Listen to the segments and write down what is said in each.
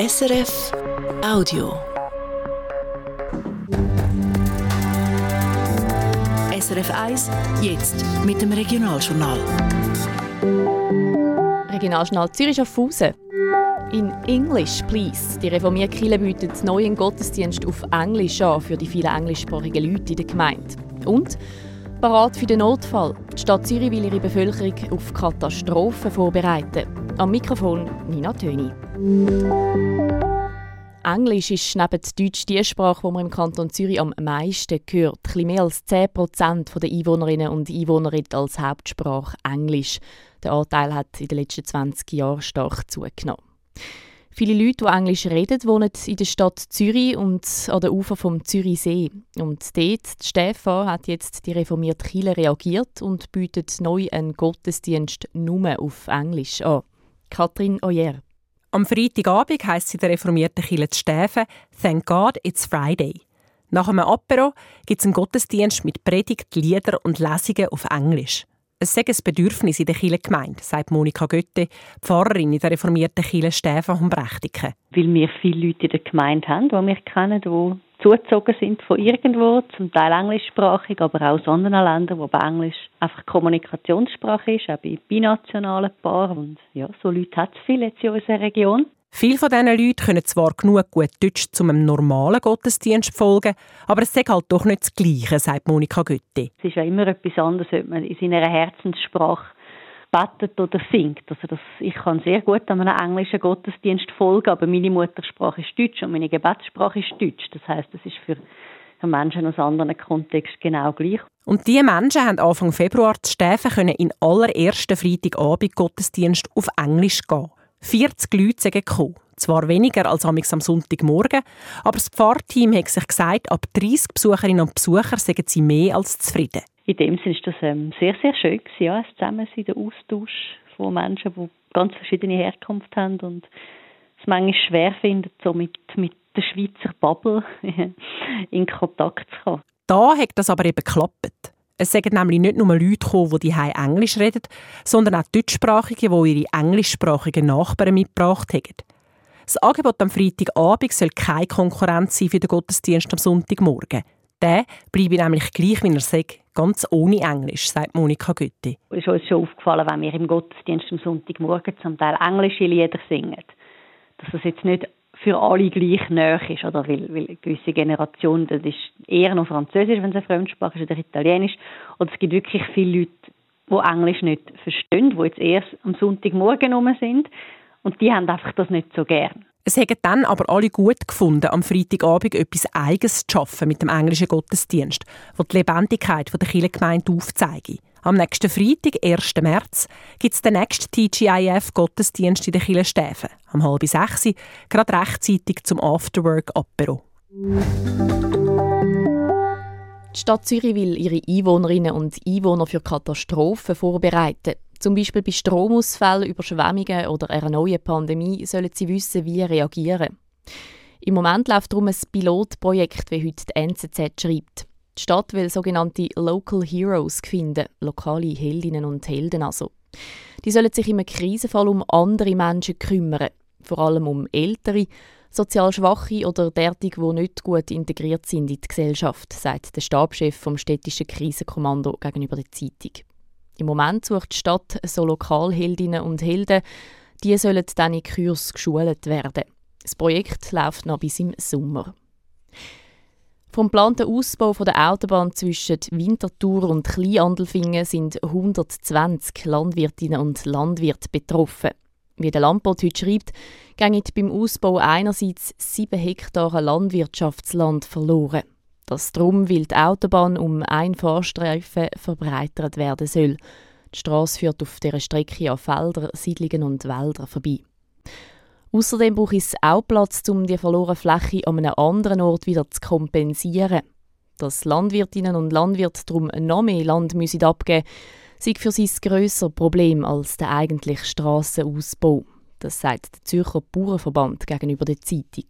SRF Audio. SRF 1, jetzt mit dem Regionaljournal. Regionaljournal Zürich Schaffhausen. In English, please. Die reformierte Kirche bietet neuen Gottesdienst auf Englisch an für die vielen englischsprachigen Leute in der Gemeinde. Und Parat für den Notfall. Die Stadt Zürich will ihre Bevölkerung auf Katastrophen vorbereiten. Am Mikrofon Nina Töni. Englisch ist neben Deutsch die Sprache, die man im Kanton Zürich am meisten hört. Ein mehr als 10% der Einwohnerinnen und Einwohner reden als Hauptsprache Englisch. Der Anteil hat in den letzten 20 Jahren stark zugenommen. Viele Leute, die Englisch reden, wohnen in der Stadt Zürich und an den Ufer vom Zürichsee. Und dort, Stefan, hat jetzt die reformierte Kirche reagiert und bietet neu einen Gottesdienst nur auf Englisch an. Katrin Oyer. Am Freitagabend heisst sie der reformierten Kirche Stäfen «Thank God it's Friday». Nach einem Apero gibt es einen Gottesdienst mit Predigt, Lieder und Lesungen auf Englisch. Es sei ein Bedürfnis in der Kirchengemeinde, sagt Monika Götte, Pfarrerin in der reformierten Kirche Stefan und Brechtiken. Weil wir viele Leute in der Gemeinde haben, die wir kennen, die zugezogen sind von irgendwo, zum Teil englischsprachig, aber auch aus anderen Ländern, wo bei Englisch einfach Kommunikationssprache ist, auch bei binationalen Paaren. Und ja, so Leute hat es viele jetzt in unserer Region. Viele von diesen Leuten können zwar genug gut Deutsch zu einem normalen Gottesdienst folgen, aber es ist halt doch nicht das Gleiche, sagt Monika Götti. Es ist ja immer etwas anderes, ob man in seiner Herzenssprache betet oder singt. Also das, ich kann sehr gut an einem englischen Gottesdienst folgen, aber meine Muttersprache ist Deutsch und meine Gebetssprache ist Deutsch. Das heißt, es ist für Menschen aus anderen Kontexten genau gleich. Und diese Menschen haben Anfang Februar zu Stäfen können in allerersten Freitagabend Gottesdienst auf Englisch gehen. 40 Leute sind gekommen. Zwar weniger als am Sonntagmorgen, aber das Pfarrteam hat sich gesagt, ab 30 Besucherinnen und Besucher seien sie mehr als zufrieden. In dem Sinne ist das ähm, sehr, sehr schön gewesen, ja, das Zusammensein, der Austausch von Menschen, die ganz verschiedene Herkunft haben und es manchmal schwer finden, so mit, mit der Schweizer Bubble in Kontakt zu kommen. Da hat das aber eben geklappt. Es sagen nämlich nicht nur Leute gekommen, die hier Englisch reden, sondern auch Deutschsprachige, die ihre englischsprachigen Nachbarn mitgebracht haben. Das Angebot am Freitagabend soll keine Konkurrenz sein für den Gottesdienst am Sonntagmorgen. Der bleibe nämlich gleich, wie er sagt, ganz ohne Englisch, sagt Monika Götti. Es ist uns schon aufgefallen, wenn wir im Gottesdienst am Sonntagmorgen zum Teil englische Lieder singen, dass das jetzt nicht für alle gleich näher ist, oder? Weil, weil eine gewisse Generation, das ist eher noch Französisch, wenn es eine Fremdsprache ist, oder Italienisch. Oder es gibt wirklich viele Leute, die Englisch nicht verstehen, die jetzt erst am Sonntagmorgen rum sind. Und die haben einfach das nicht so gern. Es haben dann aber alle gut gefunden, am Freitagabend etwas Eigenes zu schaffen mit dem englischen Gottesdienst, wo die Lebendigkeit der Kirchengemeinde aufzeigt. Am nächsten Freitag, 1. März, gibt es den nächsten TGIF-Gottesdienst in der Kirche. Am halb sechs, gerade rechtzeitig zum Afterwork-Apero. Die Stadt Zürich will ihre Einwohnerinnen und Einwohner für Katastrophen vorbereiten. Zum Beispiel bei Stromausfällen, Überschwemmungen oder einer neuen Pandemie sollen sie wissen, wie reagieren. Im Moment läuft darum ein Pilotprojekt, wie heute die NZZ schreibt. Die Stadt will sogenannte Local Heroes finden, lokale Heldinnen und Helden also. Die sollen sich im Krisenfall um andere Menschen kümmern, vor allem um Ältere, sozial Schwache oder derartige, die nicht gut integriert sind in die Gesellschaft, sagt der Stabschef vom städtischen Krisenkommando gegenüber der Zeitung. Im Moment sucht die Stadt so Lokalheldinnen und Helden, die sollen dann in Kurs geschult werden. Das Projekt läuft noch bis im Sommer. Vom geplanten Ausbau der Autobahn zwischen Winterthur und Kleinandelfingen sind 120 Landwirtinnen und Landwirte betroffen. Wie der Landbot heute schreibt, gehen beim Ausbau einerseits 7 Hektar Landwirtschaftsland verloren. Das drum, weil die Autobahn um ein Fahrstreifen verbreitert werden soll. Die Straße führt auf dieser Strecke an Felder, Siedlungen und Wälder vorbei. Außerdem braucht es auch Platz, um die verlorene Fläche an einem anderen Ort wieder zu kompensieren. Dass Landwirtinnen und Landwirte darum noch mehr Land müssen abgeben müssen, sei für sie ein grösseres Problem als der eigentliche Strassenausbau. Das sagt der Zürcher Bauernverband gegenüber der Zeitung.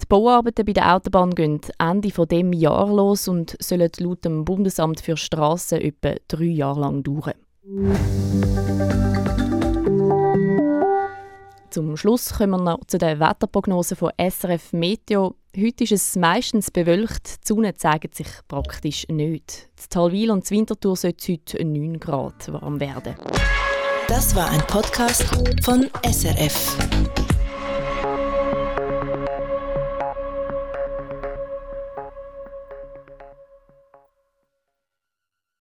Die Bauarbeiten bei der Autobahn gehen Ende dieses Jahr los und sollen laut dem Bundesamt für Strassen etwa drei Jahre lang dauern. Zum Schluss kommen wir noch zu den Wetterprognosen von SRF Meteo. Heute ist es meistens bewölkt, die Sonne zeigt sich praktisch nicht. Das Talwil und das Winterthur soll heute 9 Grad warm werden. Das war ein Podcast von SRF.